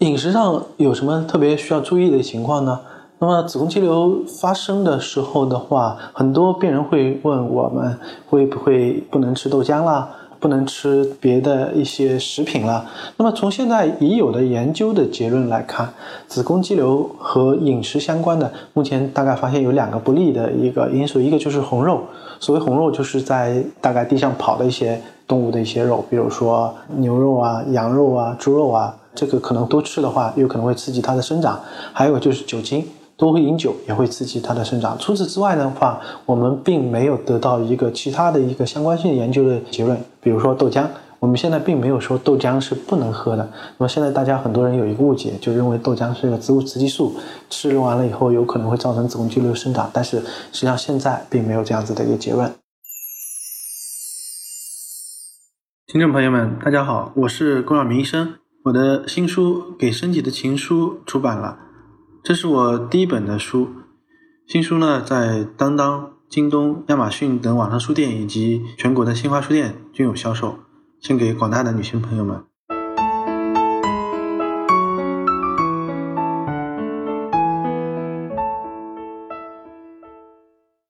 饮食上有什么特别需要注意的情况呢？那么子宫肌瘤发生的时候的话，很多病人会问我们会不会不能吃豆浆啦，不能吃别的一些食品了。那么从现在已有的研究的结论来看，子宫肌瘤和饮食相关的，目前大概发现有两个不利的一个因素，一个就是红肉。所谓红肉，就是在大概地上跑的一些动物的一些肉，比如说牛肉啊、羊肉啊、猪肉啊，这个可能多吃的话，有可能会刺激它的生长。还有就是酒精。多喝饮酒也会刺激它的生长。除此之外的话，我们并没有得到一个其他的一个相关性研究的结论。比如说豆浆，我们现在并没有说豆浆是不能喝的。那么现在大家很多人有一个误解，就认为豆浆是一个植物雌激素，吃完了以后有可能会造成子宫肌瘤生长。但是实际上现在并没有这样子的一个结论。听众朋友们，大家好，我是龚晓明医生，我的新书《给身体的情书》出版了。这是我第一本的书，新书呢在当当、京东、亚马逊等网上书店以及全国的新华书店均有销售，献给广大的女性朋友们。